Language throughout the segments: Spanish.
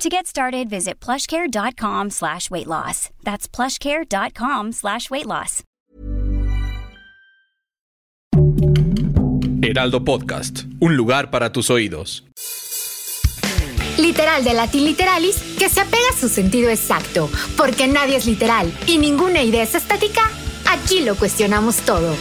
To get started, visit plushcare.com slash weight loss. That's plushcare.com slash weight loss. Heraldo Podcast, un lugar para tus oídos. Literal de Latin Literalis, que se apega a su sentido exacto, porque nadie es literal y ninguna idea es estática, aquí lo cuestionamos todo.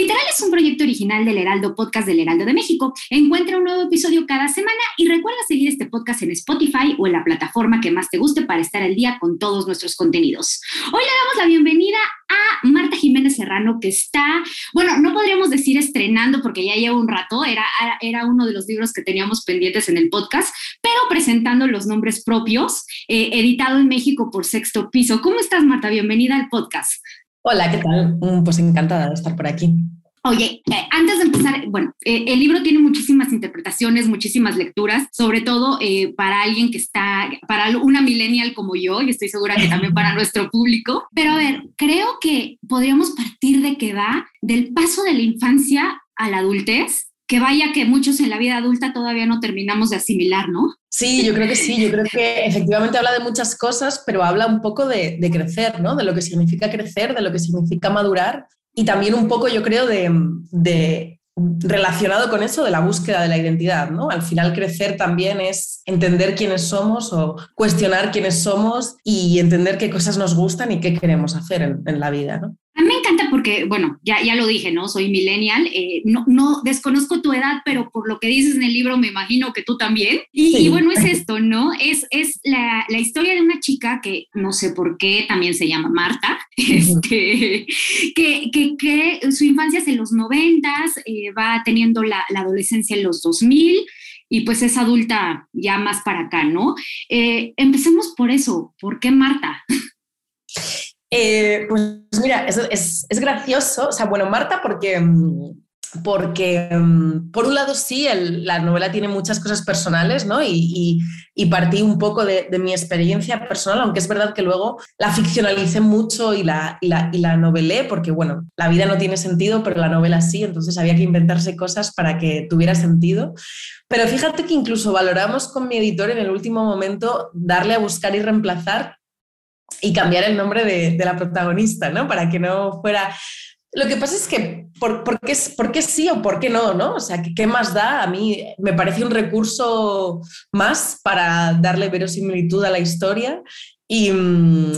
Literal es un proyecto original del Heraldo Podcast del Heraldo de México. Encuentra un nuevo episodio cada semana y recuerda seguir este podcast en Spotify o en la plataforma que más te guste para estar al día con todos nuestros contenidos. Hoy le damos la bienvenida a Marta Jiménez Serrano, que está, bueno, no podríamos decir estrenando porque ya lleva un rato, era, era uno de los libros que teníamos pendientes en el podcast, pero presentando los nombres propios, eh, editado en México por Sexto Piso. ¿Cómo estás, Marta? Bienvenida al podcast. Hola, ¿qué tal? Mm, pues encantada de estar por aquí. Oye, eh, antes de empezar, bueno, eh, el libro tiene muchísimas interpretaciones, muchísimas lecturas, sobre todo eh, para alguien que está, para una millennial como yo, y estoy segura que también para nuestro público. Pero a ver, creo que podríamos partir de que va del paso de la infancia a la adultez, que vaya que muchos en la vida adulta todavía no terminamos de asimilar, ¿no? Sí, yo creo que sí, yo creo que efectivamente habla de muchas cosas, pero habla un poco de, de crecer, ¿no? De lo que significa crecer, de lo que significa madurar y también un poco, yo creo, de, relacionado con eso de la búsqueda de la identidad, ¿no? Al final crecer también es entender quiénes somos o cuestionar quiénes somos y entender qué cosas nos gustan y qué queremos hacer en, la vida. A mí me encanta porque, bueno, ya, ya lo dije, ¿no? Soy millennial, eh, no, no desconozco tu edad, pero por lo que dices en el libro me imagino que tú también. Y, bueno, es esto, ¿no? Es, es la, la, historia de una chica que no sé por qué también se llama Marta, este, que, que, que, su infancia es en los noventas, eh, va teniendo la, la, adolescencia en los 2000 y pues es adulta ya más para acá, ¿no? Eh, empecemos por eso, ¿por qué Marta? Eh, pues mira, es, es, gracioso. O sea, bueno, Marta, porque, mm, porque mm, por un lado sí, la novela tiene muchas cosas personales, ¿no? Y, y, partí un poco de, de, mi experiencia personal, aunque es verdad que luego la ficcionalicé mucho y la, y la, y la novelé, porque bueno, la vida no tiene sentido, pero la novela sí, entonces había que inventarse cosas para que tuviera sentido. Pero fíjate que incluso valoramos con mi editor en el último momento darle a buscar y reemplazar y cambiar el nombre de, de, la protagonista, ¿no? Para que no fuera... Lo que pasa es que, ¿por, por, qué, ¿por, qué, sí o por qué no? ¿no? O sea, ¿qué más da? A mí me parece un recurso más para darle verosimilitud a la historia y,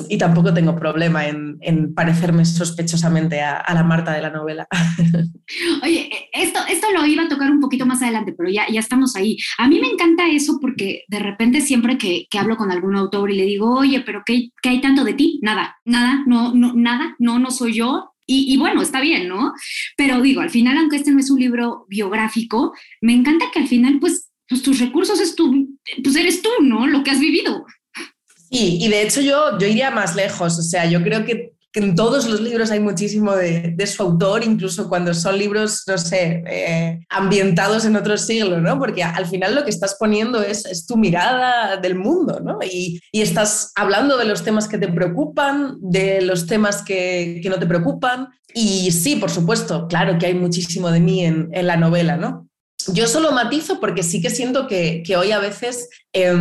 y, tampoco tengo problema en, en parecerme sospechosamente a, a, la Marta de la novela. Oye, esto, esto lo iba a tocar un poquito más adelante, pero ya, ya estamos ahí. A mí me encanta eso porque de repente siempre que, que hablo con algún autor y le digo, oye, pero ¿qué, qué hay tanto de ti? Nada, nada, no, no, nada, no, no soy yo, y, y, bueno, está bien, ¿no? Pero digo, al final, aunque este no es un libro biográfico, me encanta que al final, pues, pues tus recursos es tú, pues eres tú, ¿no? Lo que has vivido. Y, y, de hecho yo, yo iría más lejos, o sea, yo creo que, que en todos los libros hay muchísimo de, de, su autor, incluso cuando son libros, no sé, eh, ambientados en otro siglo, ¿no? Porque al final lo que estás poniendo es, es tu mirada del mundo, ¿no? Y, y, estás hablando de los temas que te preocupan, de los temas que, que no te preocupan. Y sí, por supuesto, claro que hay muchísimo de mí en, en la novela, ¿no? Yo solo matizo porque sí que siento que, que hoy a veces eh,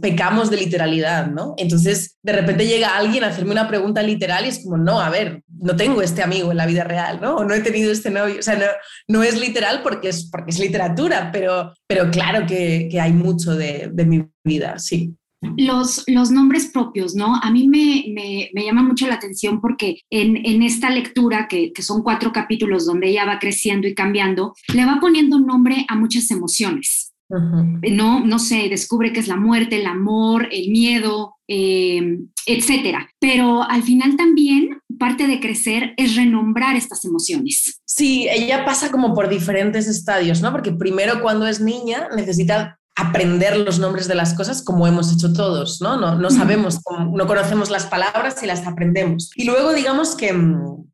pecamos de literalidad, ¿no? Entonces, de repente llega alguien a hacerme una pregunta literal y es como, no, a ver, no tengo este amigo en la vida real, ¿no? O no he tenido este novio. O sea, no, no es literal porque es, porque es literatura, pero, pero claro que, que hay mucho de, de mi vida, sí los, los nombres propios, ¿no? A mí me, me, me llama mucho la atención porque en, en esta lectura, que, que, son cuatro capítulos donde ella va creciendo y cambiando, le va poniendo nombre a muchas emociones. Uh -huh. No, no sé, descubre que es la muerte, el amor, el miedo, eh, etcétera. Pero al final también parte de crecer es renombrar estas emociones. Sí, ella pasa como por diferentes estadios, ¿no? Porque primero cuando es niña necesita aprender los nombres de las cosas como hemos hecho todos, ¿no? No, no sabemos, no conocemos las palabras y las aprendemos. Y luego digamos que,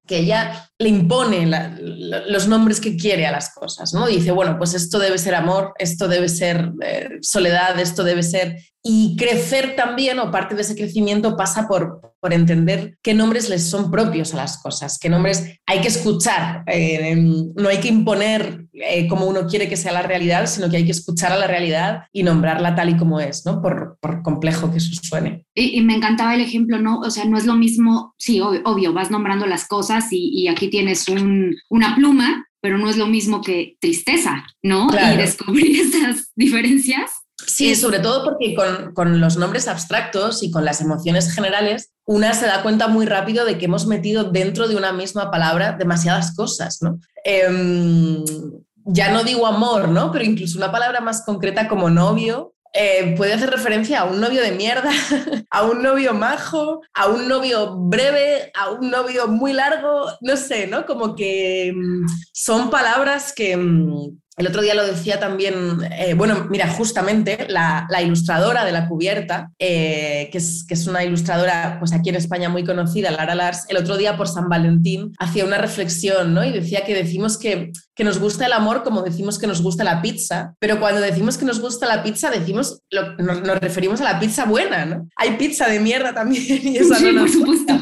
que ella le impone los nombres que quiere a las cosas, ¿no? Dice, bueno, pues esto debe ser amor, esto debe ser eh, soledad, esto debe ser... Y crecer también, o parte de ese crecimiento pasa por, por entender qué nombres les son propios a las cosas, qué nombres hay que escuchar, eh, no hay que imponer eh, como uno quiere que sea la realidad, sino que hay que escuchar a la realidad y nombrarla tal y como es, ¿no? Por, por complejo que eso suene. Y, me encantaba el ejemplo, ¿no? O sea, no es lo mismo, sí, obvio, vas nombrando las cosas y, y aquí tienes un, una pluma, pero no es lo mismo que tristeza, ¿no? Y descubrir esas diferencias. Sí, sobre todo porque con, con, los nombres abstractos y con las emociones generales, una se da cuenta muy rápido de que hemos metido dentro de una misma palabra demasiadas cosas, ¿no? Em, ya no digo amor, ¿no? Pero incluso una palabra más concreta como novio eh, puede hacer referencia a un novio de mierda, a un novio majo, a un novio breve, a un novio muy largo, no sé, ¿no? Como que mm, son palabras que, mm, el otro día lo decía también, eh, bueno, mira, justamente la, ilustradora de la cubierta, eh, que, es, que, es, una ilustradora, pues aquí en España muy conocida, Lara Lars, el otro día por San Valentín hacía una reflexión, ¿no? Y decía que decimos que, que nos gusta el amor como decimos que nos gusta la pizza, pero cuando decimos que nos gusta la pizza, decimos, nos, nos, referimos a la pizza buena, ¿no? Hay pizza de mierda también y eso no nos gusta.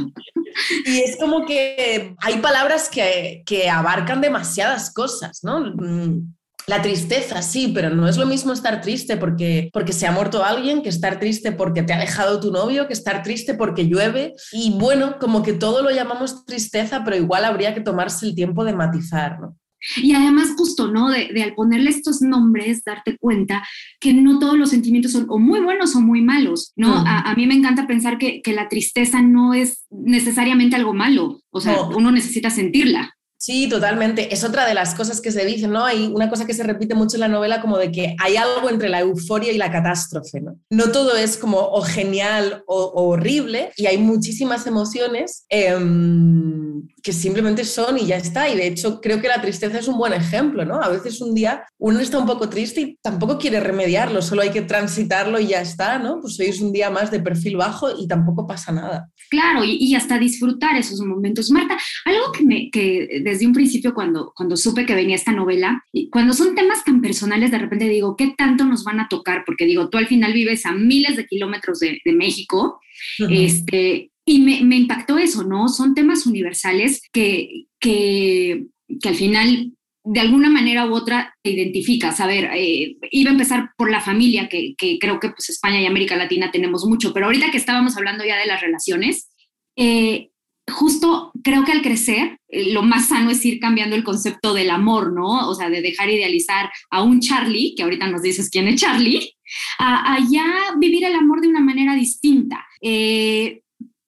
Y es como que hay palabras que, que abarcan demasiadas cosas, ¿no? Mm, la tristeza, sí, pero no es lo mismo estar triste porque, porque se ha muerto alguien, que estar triste porque te ha dejado tu novio, que estar triste porque llueve. Y bueno, como que todo lo llamamos tristeza, pero igual habría que tomarse el tiempo de matizar, ¿no? Y además justo, ¿no? De, al ponerle estos nombres, darte cuenta que no todos los sentimientos son o muy buenos o muy malos, ¿no? A, mí me encanta pensar que, la tristeza no es necesariamente algo malo, o sea, uno necesita sentirla. Sí, totalmente. Es otra de las cosas que se dicen, ¿no? Hay una cosa que se repite mucho en la novela como de que hay algo entre la euforia y la catástrofe, ¿no? No todo es como o genial o, horrible y hay muchísimas emociones em, que simplemente son y ya está. Y de hecho creo que la tristeza es un buen ejemplo, ¿no? A veces un día uno está un poco triste y tampoco quiere remediarlo, solo hay que transitarlo y ya está, ¿no? Pues hoy es un día más de perfil bajo y tampoco pasa nada. Claro, y, hasta disfrutar esos momentos. Marta, algo que, me, que desde un principio cuando, cuando supe que venía esta novela, y cuando son temas tan personales, de repente digo, ¿qué tanto nos van a tocar? Porque digo, tú al final vives a miles de kilómetros de, México, este, y me, me, impactó eso, ¿no? Son temas universales que, que, que al final de alguna manera u otra te identificas. A ver, eh, iba a empezar por la familia, que, que, creo que pues España y América Latina tenemos mucho, pero ahorita que estábamos hablando ya de las relaciones, eh, justo creo que al crecer, eh, lo más sano es ir cambiando el concepto del amor, ¿no? O sea, de dejar idealizar a un Charlie, que ahorita nos dices quién es Charlie, a, ya vivir el amor de una manera distinta.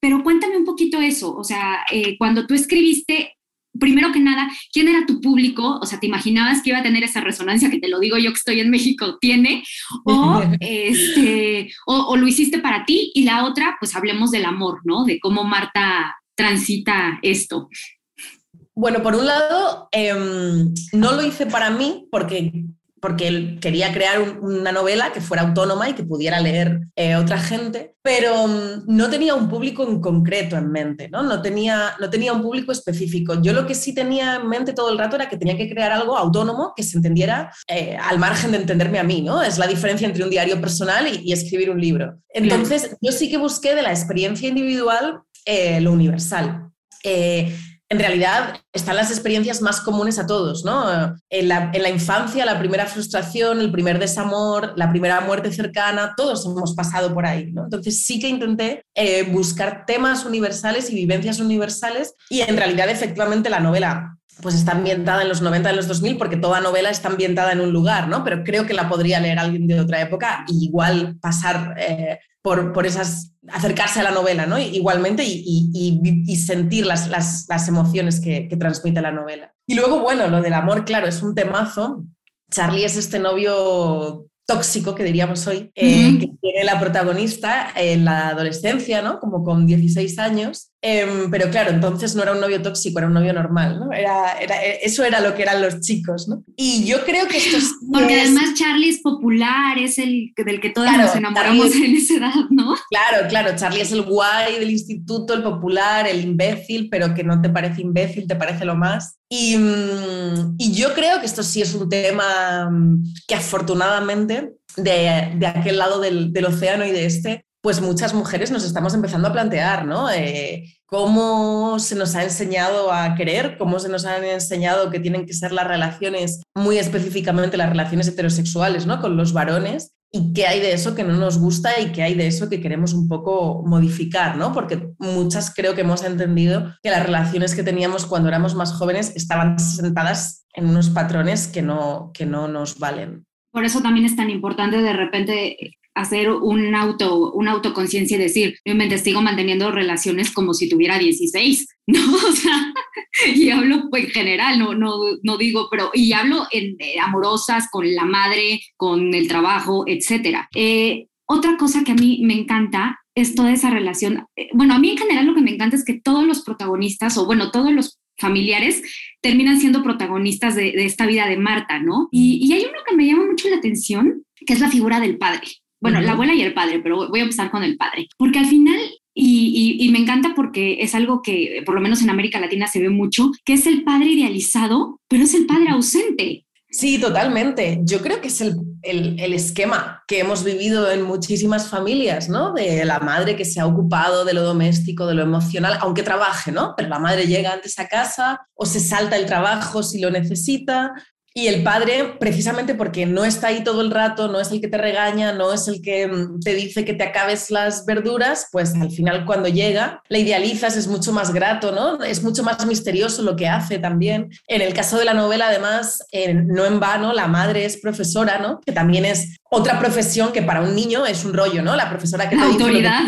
Pero cuéntame un poquito eso, o sea, cuando tú escribiste, primero que nada, ¿quién era tu público? O sea, ¿te imaginabas que iba a tener esa resonancia que te lo digo yo que estoy en México, tiene? O, este, o, lo hiciste para ti. Y la otra, pues hablemos del amor, ¿no? De cómo Marta transita esto. Bueno, por un lado, em, no lo hice para mí porque porque él quería crear una novela que fuera autónoma y que pudiera leer eh, otra gente, pero mm, no tenía un público en concreto en mente, ¿no? No, tenía, no tenía un público específico. Yo lo que sí tenía en mente todo el rato era que tenía que crear algo autónomo que se entendiera eh, al margen de entenderme a mí, ¿no? Es la diferencia entre un diario personal y, escribir un libro. Entonces, yo sí que busqué de la experiencia individual eh, lo universal en realidad están las experiencias más comunes a todos, ¿no? En la, infancia, la primera frustración, el primer desamor, la primera muerte cercana, todos hemos pasado por ahí, ¿no? Entonces sí que intenté eh, buscar temas universales y vivencias universales y en realidad efectivamente la novela pues está ambientada en los 90 y los 2000 porque toda novela está ambientada en un lugar, ¿no? Pero creo que la podría leer alguien de otra época y igual pasar eh, por, esas, acercarse a la novela, ¿no? Igualmente y, sentir las, las, emociones que, transmite la novela. Y luego, bueno, lo del amor, claro, es un temazo. Charlie es este novio tóxico, que diríamos hoy, eh, que tiene la protagonista en la adolescencia, ¿no? Como con 16 años. Em, pero claro, entonces no era un novio tóxico, era un novio normal, ¿no? Era, era, eso era lo que eran los chicos, ¿no? Y yo creo que esto es... Porque además Charlie es popular, es el del que todos nos enamoramos en esa edad, ¿no? Claro, claro, Charlie es el guay del instituto, el popular, el imbécil, pero que no te parece imbécil, te parece lo más. Y, mm, y yo creo que esto sí es un tema mm, que afortunadamente de, de aquel lado del, del océano y de este pues muchas mujeres nos estamos empezando a plantear, ¿no? Eh, cómo se nos ha enseñado a querer, cómo se nos han enseñado que tienen que ser las relaciones, muy específicamente las relaciones heterosexuales, ¿no? Con los varones. Y qué hay de eso que no nos gusta y qué hay de eso que queremos un poco modificar, ¿no? Porque muchas creo que hemos entendido que las relaciones que teníamos cuando éramos más jóvenes estaban sentadas en unos patrones que no, que no nos valen. Por eso también es tan importante de repente hacer un auto, una autoconciencia y decir, yo me sigo manteniendo relaciones como si tuviera 16, ¿no? O sea, y hablo en general, no, no, no digo, pero, y hablo en eh, amorosas, con la madre, con el trabajo, etcétera. Eh, otra cosa que a mí me encanta es toda esa relación. Eh, bueno, a mí en general lo que me encanta es que todos los protagonistas, o bueno, todos los familiares terminan siendo protagonistas de, esta vida de Marta, ¿no? Y, y, hay uno que me llama mucho la atención, que es la figura del padre. Bueno, la abuela y el padre, pero voy a empezar con el padre, porque al final, y, y, me encanta porque es algo que por lo menos en América Latina se ve mucho, que es el padre idealizado, pero es el padre ausente. Sí, totalmente. Yo creo que es el, el, el, esquema que hemos vivido en muchísimas familias, ¿no? De la madre que se ha ocupado de lo doméstico, de lo emocional, aunque trabaje, ¿no? Pero la madre llega antes a casa o se salta el trabajo si lo necesita, y el padre, precisamente porque no está ahí todo el rato, no es el que te regaña, no es el que mm, te dice que te acabes las verduras, pues al final cuando llega, la idealizas, es mucho más grato, ¿no? Es mucho más misterioso lo que hace también. En el caso de la novela, además, no en vano, la madre es profesora, ¿no? Que también es otra profesión que para un niño es un rollo, ¿no? La profesora que la autoridad.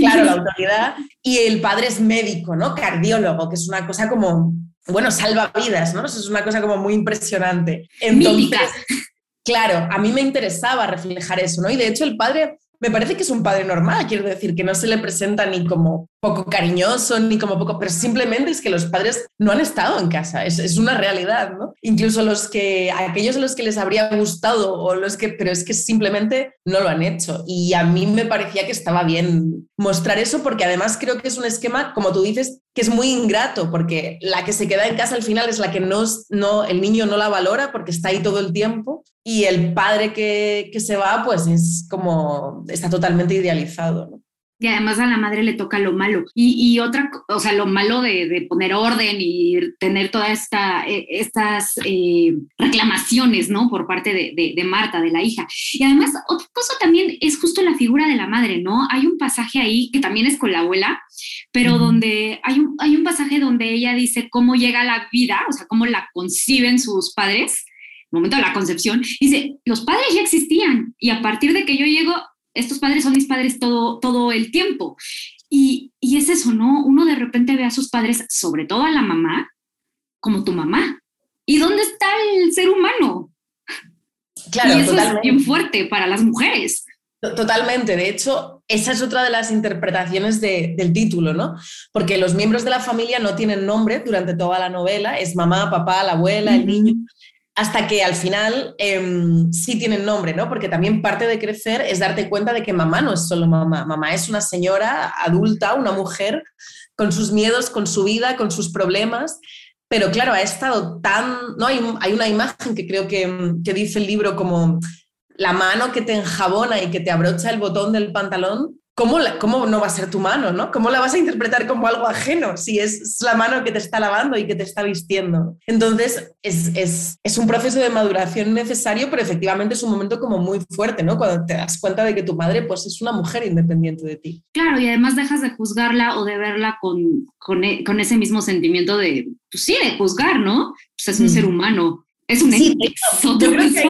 Claro, la autoridad. Y el padre es médico, ¿no? Cardiólogo, que es una cosa como bueno, salva vidas, ¿no? Eso es una cosa como muy impresionante. Entonces, claro, a mí me interesaba reflejar eso, ¿no? Y de hecho el padre me parece que es un padre normal, quiero decir, que no se le presenta ni como poco cariñoso ni como poco, pero simplemente es que los padres no han estado en casa, es, una realidad, ¿no? Incluso los que, aquellos a los que les habría gustado o los que, pero es que simplemente no lo han hecho. Y a mí me parecía que estaba bien mostrar eso porque además creo que es un esquema, como tú dices, que es muy ingrato porque la que se queda en casa al final es la que no, no el niño no la valora porque está ahí todo el tiempo y el padre que, que se va pues es como, está totalmente idealizado, ¿no? y además a la madre le toca lo malo. Y, otra, o sea, lo malo de, poner orden y tener todas esta, e, estas eh, reclamaciones, ¿no? Por parte de, Marta, de la hija. Y además, otra cosa también es justo la figura de la madre, ¿no? Hay un pasaje ahí que también es con la abuela, pero donde hay un, hay un pasaje donde ella dice cómo llega la vida, o sea, cómo la conciben sus padres momento de la concepción, dice, los padres ya existían y a partir de que yo llego, estos padres son mis padres todo, todo el tiempo. Y, y es eso, ¿no? Uno de repente ve a sus padres, sobre todo a la mamá, como tu mamá. ¿Y dónde está el ser humano? Claro, y eso es bien fuerte para las mujeres. Totalmente. De hecho, esa es otra de las interpretaciones de, del título, ¿no? Porque los miembros de la familia no tienen nombre durante toda la novela. Es mamá, papá, la abuela, el niño hasta que al final em, sí tienen nombre, ¿no? Porque también parte de crecer es darte cuenta de que mamá no es solo mamá, mamá es una señora adulta, una mujer con sus miedos, con su vida, con sus problemas, pero claro, ha estado tan, ¿no? Hay, hay una imagen que creo que, que dice el libro como la mano que te enjabona y que te abrocha el botón del pantalón ¿cómo, ¿cómo, no va a ser tu mano? ¿no? ¿Cómo la vas a interpretar como algo ajeno si es la mano que te está lavando y que te está vistiendo? Entonces, es, es, es, un proceso de maduración necesario, pero efectivamente es un momento como muy fuerte, ¿no? Cuando te das cuenta de que tu madre pues, es una mujer independiente de ti. Claro, y además dejas de juzgarla o de verla con, con, e, con ese mismo sentimiento de, pues sí, de juzgar, ¿no? Pues es un mm. ser humano. Es un sí. Yo creo que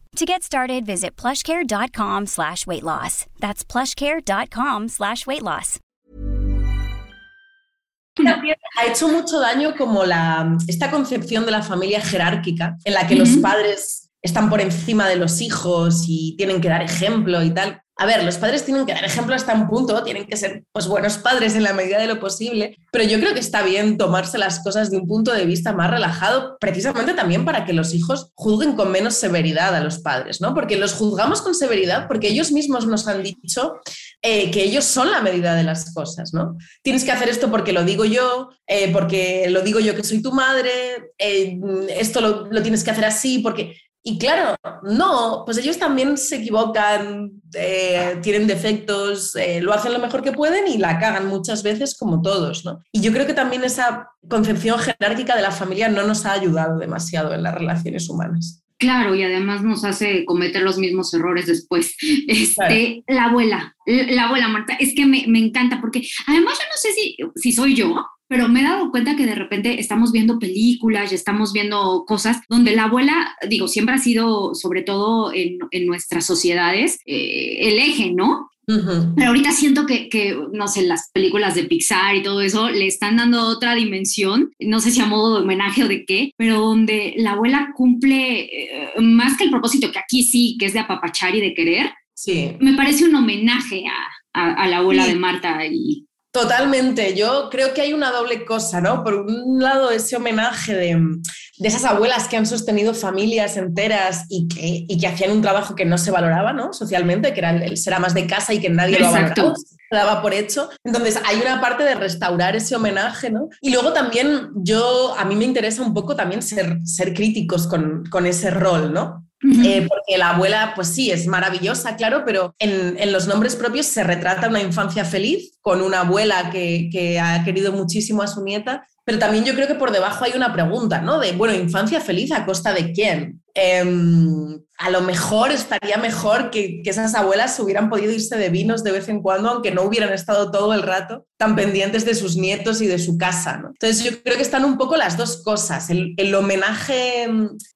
To get started, visit plushcare.com slash weight loss. That's plushcare.com slash weight loss. También ha hecho mucho daño como la, esta concepción de la familia jerárquica, en la que los padres están por encima de los hijos y tienen que dar ejemplo y tal. A ver, los padres tienen que dar ejemplo hasta un punto, tienen que ser pues, buenos padres en la medida de lo posible, pero yo creo que está bien tomarse las cosas de un punto de vista más relajado, precisamente también para que los hijos juzguen con menos severidad a los padres, ¿no? Porque los juzgamos con severidad porque ellos mismos nos han dicho eh, que ellos son la medida de las cosas, ¿no? Tienes que hacer esto porque lo digo yo, eh, porque lo digo yo que soy tu madre, eh, esto lo, lo tienes que hacer así, porque y claro, no, pues ellos también se equivocan, eh, tienen defectos, eh, lo hacen lo mejor que pueden y la cagan muchas veces como todos, ¿no? Y yo creo que también esa concepción jerárquica de la familia no nos ha ayudado demasiado en las relaciones humanas. Claro, y además nos hace cometer los mismos errores después. Este, La abuela, la abuela Marta, es que me, me, encanta porque además yo no sé si, si soy yo, pero me he dado cuenta que de repente estamos viendo películas y estamos viendo cosas donde la abuela, digo, siempre ha sido, sobre todo en, en nuestras sociedades, eh, el eje, ¿no? Pero ahorita siento que, que, no sé, las películas de Pixar y todo eso le están dando otra dimensión, no sé si a modo de homenaje o de qué, pero donde la abuela cumple eh, más que el propósito que aquí sí, que es de apapachar y de querer. Sí. Me parece un homenaje a, a, a la abuela sí. de Marta y Totalmente, yo creo que hay una doble cosa, ¿no? Por un lado, ese homenaje de, de esas abuelas que han sostenido familias enteras y que, y que, hacían un trabajo que no se valoraba, ¿no? Socialmente, que era el, ser más de casa y que nadie Exacto. lo valoraba, se daba por hecho. Entonces, hay una parte de restaurar ese homenaje, ¿no? Y luego también yo, a mí me interesa un poco también ser, ser críticos con, con ese rol, ¿no? Eh, porque la abuela, pues sí, es maravillosa, claro, pero en, en, los nombres propios se retrata una infancia feliz con una abuela que, que, ha querido muchísimo a su nieta, pero también yo creo que por debajo hay una pregunta, ¿no? De, bueno, infancia feliz a costa de quién? Eh, a lo mejor estaría mejor que, esas abuelas hubieran podido irse de vinos de vez en cuando, aunque no hubieran estado todo el rato tan pendientes de sus nietos y de su casa. Entonces yo creo que están un poco las dos cosas, el, homenaje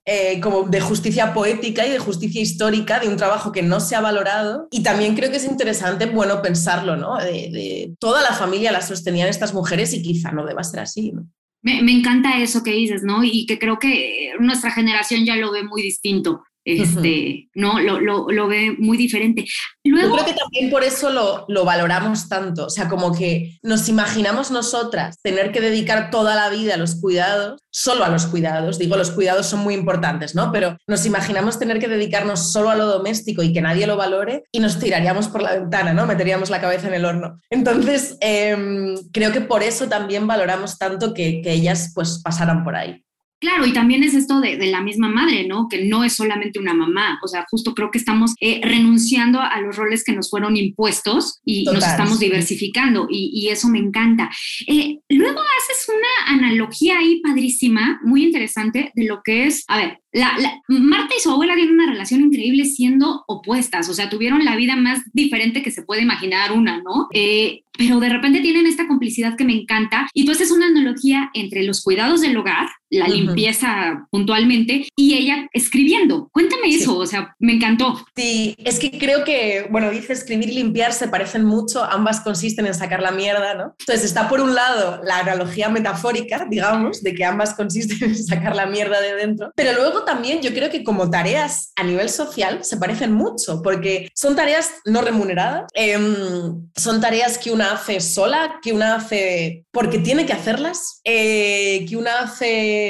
eh, como de justicia poética y de justicia histórica de un trabajo que no se ha valorado y también creo que es interesante, bueno, pensarlo, ¿no? De toda la familia la sostenían estas mujeres y quizá no deba ser así. ¿no? Me, me, encanta eso que dices, ¿no? Y que creo que nuestra generación ya lo ve muy distinto este, uh -huh. ¿no? Lo, lo, lo, ve muy diferente. Luego, Yo creo que también por eso lo, lo, valoramos tanto, o sea, como que nos imaginamos nosotras tener que dedicar toda la vida a los cuidados, solo a los cuidados, digo, los cuidados son muy importantes, ¿no? Pero nos imaginamos tener que dedicarnos solo a lo doméstico y que nadie lo valore y nos tiraríamos por la ventana, ¿no? Meteríamos la cabeza en el horno. Entonces, eh, creo que por eso también valoramos tanto que, que ellas pues pasaran por ahí. Claro, y también es esto de, de, la misma madre, ¿no? Que no es solamente una mamá, o sea, justo creo que estamos eh, renunciando a los roles que nos fueron impuestos y Total, nos estamos diversificando y, y, eso me encanta. Eh, luego haces una analogía ahí padrísima, muy interesante, de lo que es, a ver, la, la, Marta y su abuela tienen una relación increíble siendo opuestas, o sea, tuvieron la vida más diferente que se puede imaginar una, ¿no? Eh, pero de repente tienen esta complicidad que me encanta y tú haces una analogía entre los cuidados del hogar, la uh -huh. limpieza puntualmente y ella escribiendo. Cuéntame sí. eso, o sea, me encantó. Sí, es que creo que, bueno, dice escribir y limpiar se parecen mucho, ambas consisten en sacar la mierda, ¿no? Entonces está por un lado la analogía metafórica, digamos, de que ambas consisten en sacar la mierda de dentro, pero luego también yo creo que como tareas a nivel social se parecen mucho, porque son tareas no remuneradas, eh, son tareas que una hace sola, que una hace porque tiene que hacerlas, eh, que una hace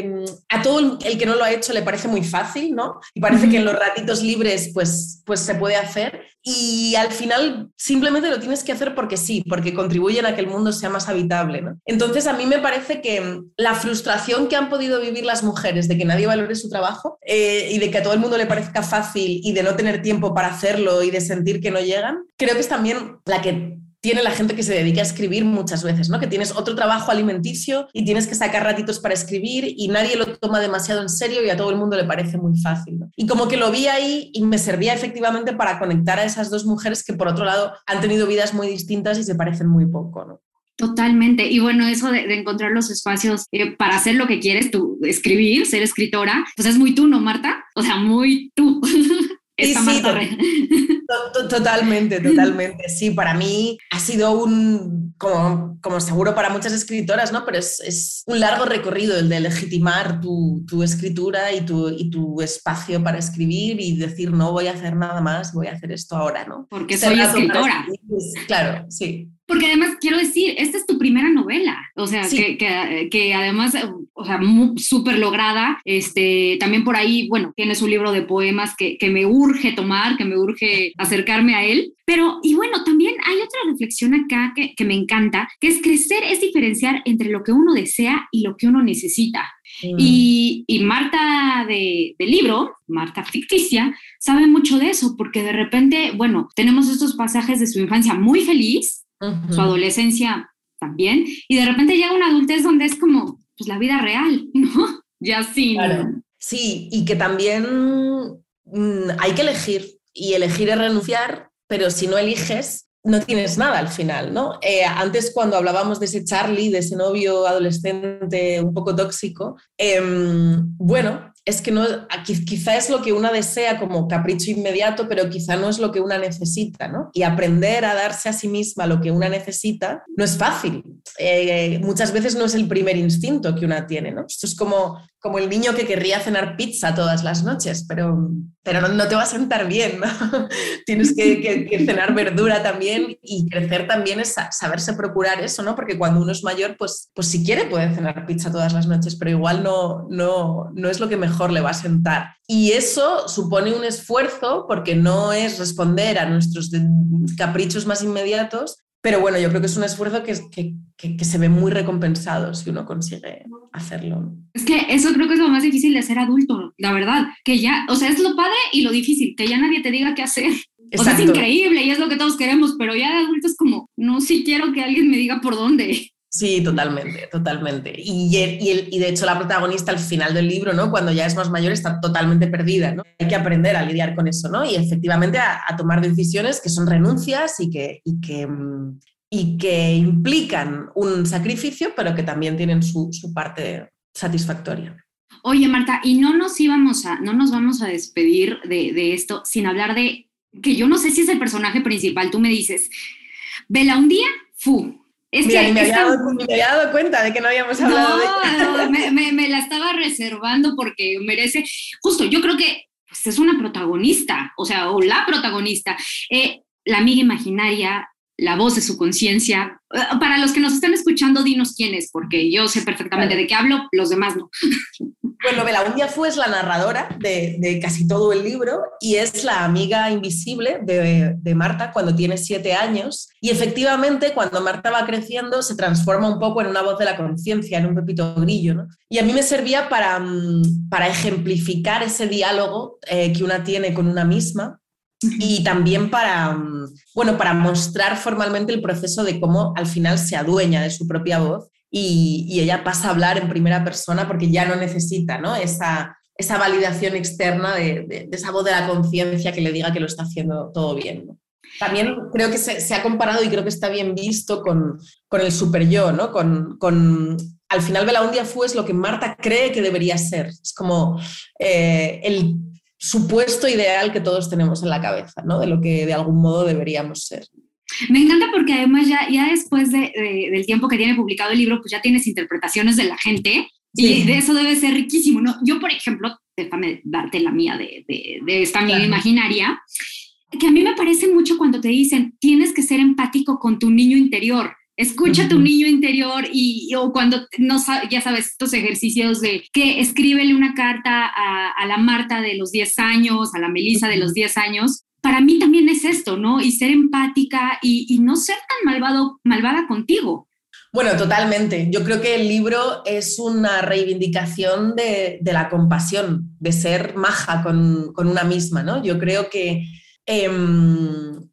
a todo el que no lo ha hecho le parece muy fácil, ¿no? Y parece que en los ratitos libres pues, pues se puede hacer y al final simplemente lo tienes que hacer porque sí, porque contribuyen a que el mundo sea más habitable, ¿no? Entonces a mí me parece que la frustración que han podido vivir las mujeres de que nadie valore su trabajo eh, y de que a todo el mundo le parezca fácil y de no tener tiempo para hacerlo y de sentir que no llegan, creo que es también la que tiene la gente que se dedica a escribir muchas veces, ¿no? Que tienes otro trabajo alimenticio y tienes que sacar ratitos para escribir y nadie lo toma demasiado en serio y a todo el mundo le parece muy fácil. ¿no? Y como que lo vi ahí y me servía efectivamente para conectar a esas dos mujeres que por otro lado han tenido vidas muy distintas y se parecen muy poco, ¿no? Totalmente. Y bueno, eso de, encontrar los espacios eh, para hacer lo que quieres, tú escribir, ser escritora, pues es muy tú, ¿no, Marta? O sea, muy tú. Esta sí, Totalmente, totalmente. Sí, para mí ha sido un, como, como seguro para muchas escritoras, ¿no? Pero es, es un largo recorrido el de legitimar tu, tu, escritura y tu, y tu espacio para escribir y decir, no voy a hacer nada más, voy a hacer esto ahora, ¿no? Porque soy escritora. Claro, sí. Porque además quiero decir, esta es tu primera novela, o sea, que, que, además, o sea, súper lograda. Este, también por ahí, bueno, tienes un libro de poemas que, que me urge tomar, que me urge acercarme a él. Pero, y bueno, también hay otra reflexión acá que, que me encanta, que es crecer es diferenciar entre lo que uno desea y lo que uno necesita. Mm. Y, y, Marta de, de, libro, Marta ficticia, sabe mucho de eso, porque de repente, bueno, tenemos estos pasajes de su infancia muy feliz, su adolescencia también, y de repente llega una adultez donde es como, pues la vida real, ¿no? Ya sí. Sí, y que también mm, hay que elegir, y elegir es renunciar, pero si no eliges, no tienes nada al final, ¿no? Eh, antes cuando hablábamos de ese Charlie, de ese novio adolescente un poco tóxico, em, bueno, es que no, quizá es lo que una desea como capricho inmediato, pero quizá no es lo que una necesita, ¿no? Y aprender a darse a sí misma lo que una necesita no es fácil. Eh, muchas veces no es el primer instinto que una tiene, ¿no? Esto es como como el niño que querría cenar pizza todas las noches, pero, pero no, te va a sentar bien, ¿no? Tienes que, cenar verdura también y crecer también es saberse procurar eso, ¿no? Porque cuando uno es mayor, pues, pues si quiere puede cenar pizza todas las noches, pero igual no, no, no es lo que mejor le va a sentar. Y eso supone un esfuerzo porque no es responder a nuestros caprichos más inmediatos, pero bueno, yo creo que es un esfuerzo que, que, que, se ve muy recompensado si uno consigue hacerlo. Es que eso creo que es lo más difícil de ser adulto, la verdad. Que ya, o sea, es lo padre y lo difícil, que ya nadie te diga qué hacer. O sea, es increíble y es lo que todos queremos, pero ya de adulto es como, no, sí quiero que alguien me diga por dónde. Sí, totalmente, totalmente. Y, y, y, de hecho la protagonista al final del libro, ¿no? Cuando ya es más mayor, está totalmente perdida, ¿no? Hay que aprender a lidiar con eso, ¿no? Y efectivamente a, tomar decisiones que son renuncias y que, y que, y que implican un sacrificio, pero que también tienen su, su parte satisfactoria. Oye, Marta, y no nos íbamos a, no nos vamos a despedir de, de esto sin hablar de, que yo no sé si es el personaje principal, tú me dices, Vela un día, fu, es que, me, había dado, cuenta de que no habíamos hablado de me, me, la estaba reservando porque merece, justo, yo creo que pues, es una protagonista, o sea, o la protagonista. Eh, la amiga imaginaria, la voz de su conciencia. Eh, para los que nos están escuchando, dinos quién es, porque yo sé perfectamente de qué hablo, los demás no. Bueno, Belaundia fue es la narradora de, casi todo el libro y es la amiga invisible de, Marta cuando tiene siete años. Y efectivamente, cuando Marta va creciendo, se transforma un poco en una voz de la conciencia, en un pepito grillo. Y a mí me servía para, mm, para ejemplificar ese diálogo eh, que una tiene con una misma y también para, bueno, para mostrar formalmente el proceso de cómo al final se adueña de su propia voz y, ella pasa a hablar en primera persona porque ya no necesita ¿no? Esa, esa validación externa de, esa voz de la conciencia que le diga que lo está haciendo todo bien. También creo que se, ha comparado y creo que está bien visto con, con el super yo, ¿no? Con, con, al final Belaundia fue es lo que Marta cree que debería ser. Es como eh, el supuesto ideal que todos tenemos en la cabeza, ¿no? De lo que de algún modo deberíamos ser. Me encanta porque además ya, ya después de, del tiempo que tiene publicado el libro, pues ya tienes interpretaciones de la gente y de eso debe ser riquísimo, ¿no? Yo, por ejemplo, déjame darte la mía de, de, esta amiga imaginaria, que a mí me parece mucho cuando te dicen, tienes que ser empático con tu niño interior. Escucha a tu niño interior y, o cuando no ya sabes estos ejercicios de que escríbele una carta a, a la Marta de los 10 años, a la Melissa de los 10 años. Para mí también es esto, ¿no? Y ser empática y, y no ser tan malvado, malvada contigo. Bueno, totalmente. Yo creo que el libro es una reivindicación de, de la compasión, de ser maja con, con, una misma, ¿no? Yo creo que em,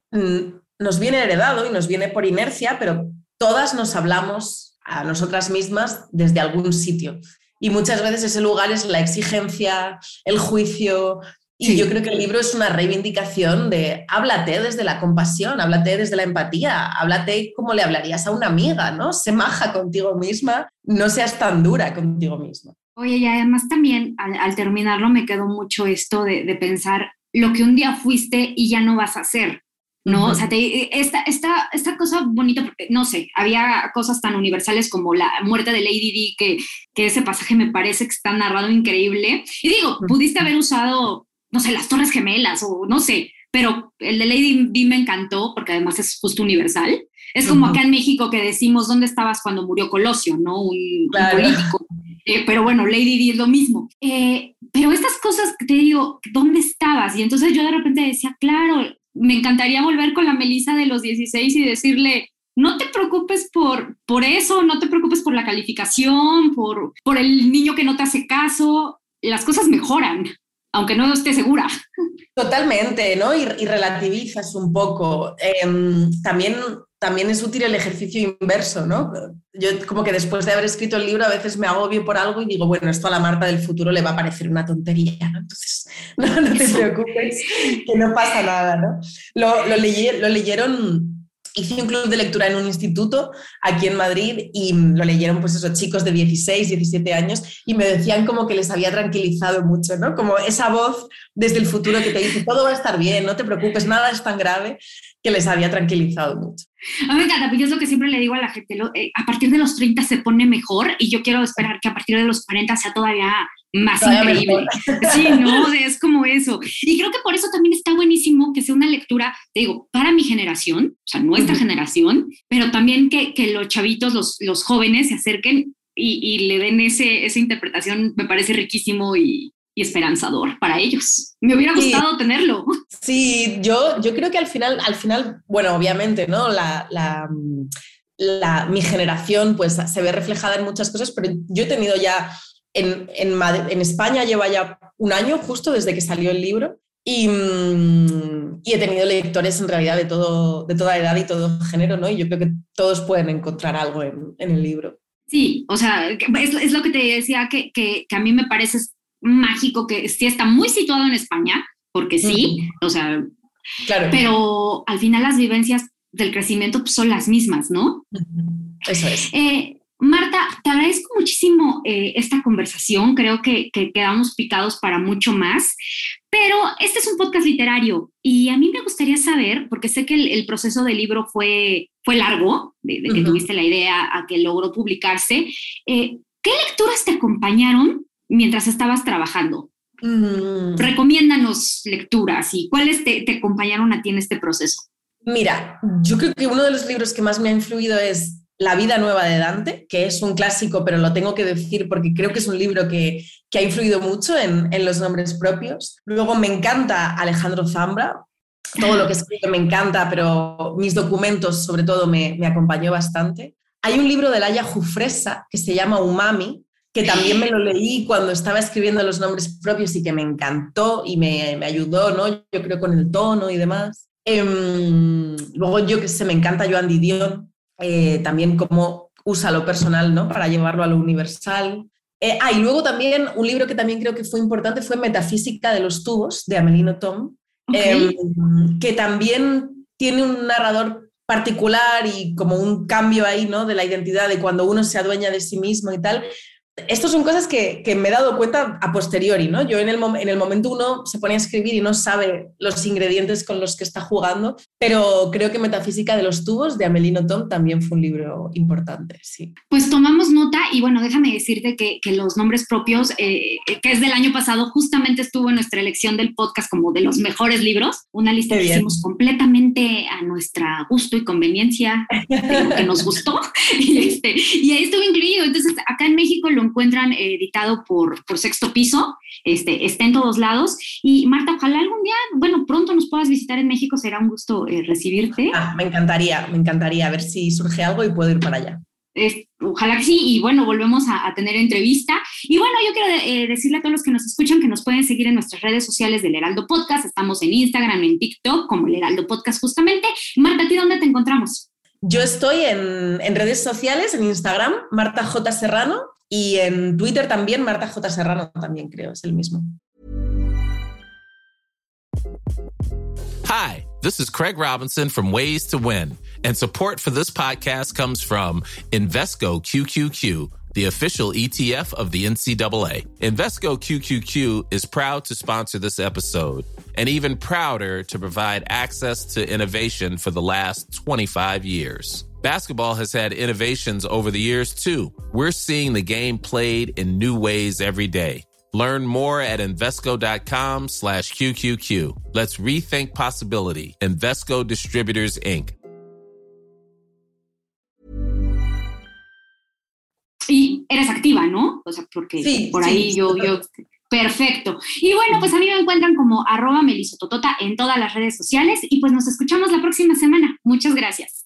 nos viene heredado y nos viene por inercia, pero todas nos hablamos a nosotras mismas desde algún sitio. Y muchas veces ese lugar es la exigencia, el juicio Y yo creo que el libro es una reivindicación de háblate desde la compasión, háblate desde la empatía, háblate como le hablarías a una amiga, ¿no? Se maja contigo misma, no seas tan dura contigo misma. Oye, y además también al, terminarlo me quedó mucho esto de, de, pensar lo que un día fuiste y ya no vas a hacer. ¿No? O sea, esta, esta, esta, cosa bonita, porque no sé, había cosas tan universales como la muerte de Lady D, que, que ese pasaje me parece que está narrado increíble. Y digo, pudiste haber usado, no sé, las Torres Gemelas o no sé, pero el de Lady D me encantó porque además es justo universal. Es como acá en México que decimos, ¿dónde estabas cuando murió Colosio, no? Un, político. Eh, pero bueno, Lady D es lo mismo. Eh, pero estas cosas te digo, ¿dónde estabas? Y entonces yo de repente decía, claro, me encantaría volver con la Melissa de los 16 y decirle, no te preocupes por, por eso, no te preocupes por la calificación, por, por el niño que no te hace caso, las cosas mejoran, aunque no esté segura. Totalmente, ¿no? Y, relativizas un poco. Em, también, también es útil el ejercicio inverso, ¿no? Yo como que después de haber escrito el libro a veces me agobio por algo y digo, bueno, esto a la Marta del futuro le va a parecer una tontería, ¿no? Entonces, no, te preocupes, que no pasa nada, ¿no? Lo, lo, lo leyeron hice un club de lectura en un instituto aquí en Madrid y lo leyeron pues esos chicos de 16, 17 años y me decían como que les había tranquilizado mucho, ¿no? Como esa voz desde el futuro que te dice, todo va a estar bien, no te preocupes, nada es tan grave, que les había tranquilizado mucho. A mí me encanta, pues yo es lo que siempre le digo a la gente, eh, a partir de los 30 se pone mejor y yo quiero esperar que a partir de los 40 sea todavía más increíble. Sí, no, es como eso. Y creo que por eso también está buenísimo que sea una lectura, digo, para mi generación, o sea, nuestra generación, pero también que, que los chavitos, los, los, jóvenes se acerquen y, y le den ese, esa interpretación, me parece riquísimo y, y esperanzador para ellos. Me hubiera gustado tenerlo. Sí, yo, yo creo que al final, al final, bueno, obviamente, ¿no? La, la, la, mi generación pues se ve reflejada en muchas cosas, pero yo he tenido ya en, en, en España lleva ya un año justo desde que salió el libro y, mm, y, he tenido lectores en realidad de, todo, de toda edad y todo género, ¿no? Y yo creo que todos pueden encontrar algo en, en el libro. Sí, o sea, es, es, lo que te decía que, que, que, a mí me parece mágico, que sí está muy situado en España, porque sí, o sea, claro. pero al final las vivencias del crecimiento pues, son las mismas, ¿no? Eso es. Eh, Marta, te agradezco muchísimo eh, esta conversación, creo que, quedamos picados para mucho más, pero este es un podcast literario y a mí me gustaría saber, porque sé que el, proceso del libro fue, fue largo, de, que tuviste la idea a que logró publicarse, eh, ¿qué lecturas te acompañaron mientras estabas trabajando? Mm. Recomiéndanos lecturas y cuáles te, te acompañaron a ti en este proceso. Mira, yo creo que uno de los libros que más me ha influido es la vida nueva de Dante, que es un clásico, pero lo tengo que decir porque creo que es un libro que, ha influido mucho en, los nombres propios. Luego me encanta Alejandro Zambra, todo lo que escribe me encanta, pero mis documentos sobre todo me, acompañó bastante. Hay un libro de Laia Jufresa que se llama Umami, que también me lo leí cuando estaba escribiendo los nombres propios y que me encantó y me, ayudó, ¿no? Yo creo con el tono y demás. Em, luego yo que sé, me encanta Joan Didion, eh, también cómo usa lo personal ¿no? para llevarlo a lo universal. Eh, ah, y luego también un libro que también creo que fue importante fue Metafísica de los tubos, de Amelino Tom, em, que también tiene un narrador particular y como un cambio ahí, ¿no? De la identidad de cuando uno se adueña de sí mismo y tal, estas son cosas que, me he dado cuenta a posteriori, ¿no? Yo en el, en el momento uno se pone a escribir y no sabe los ingredientes con los que está jugando, pero creo que Metafísica de los tubos de Amelino Tom también fue un libro importante, sí. Pues tomamos nota y bueno, déjame decirte que, los nombres propios, eh, que es del año pasado, justamente estuvo en nuestra elección del podcast como de los mejores libros, una lista que hicimos completamente a nuestra gusto y conveniencia, que nos gustó, y, este, y ahí estuvo incluido. Entonces, acá en México lo encuentran editado por, por Sexto Piso, este, está en todos lados. Y Marta, ojalá algún día, bueno, pronto nos puedas visitar en México, será un gusto eh, recibirte. Ah, me encantaría, me encantaría, a ver si surge algo y puedo ir para allá. ojalá que sí, y bueno, volvemos a, tener entrevista. Y bueno, yo quiero eh, decirle a todos los que nos escuchan que nos pueden seguir en nuestras redes sociales del Heraldo Podcast. Estamos en Instagram, en TikTok, como el Heraldo Podcast justamente. Marta, ¿a ti dónde te encontramos? Yo estoy en, en redes sociales, en Instagram, Marta J. Serrano, y en Twitter también, Marta J. Serrano también creo, es el mismo. Hi, this is Craig Robinson from Ways to Win, and support for this podcast comes from Invesco QQQ the official ETF of the NCAA. Invesco QQQ is proud to sponsor this episode and even prouder to provide access to innovation for the last 25 years. Basketball has had innovations over the years too. We're seeing the game played in new ways every day. Learn more at Invesco.com slash QQQ. Let's rethink possibility. Invesco Distributors, Inc. Y eres activa, ¿no? O sea, porque sí, por ahí sí, yo, yo, perfecto. Y bueno, pues a mí me encuentran como arroba melisototota en todas las redes sociales y pues nos escuchamos la próxima semana. Muchas gracias.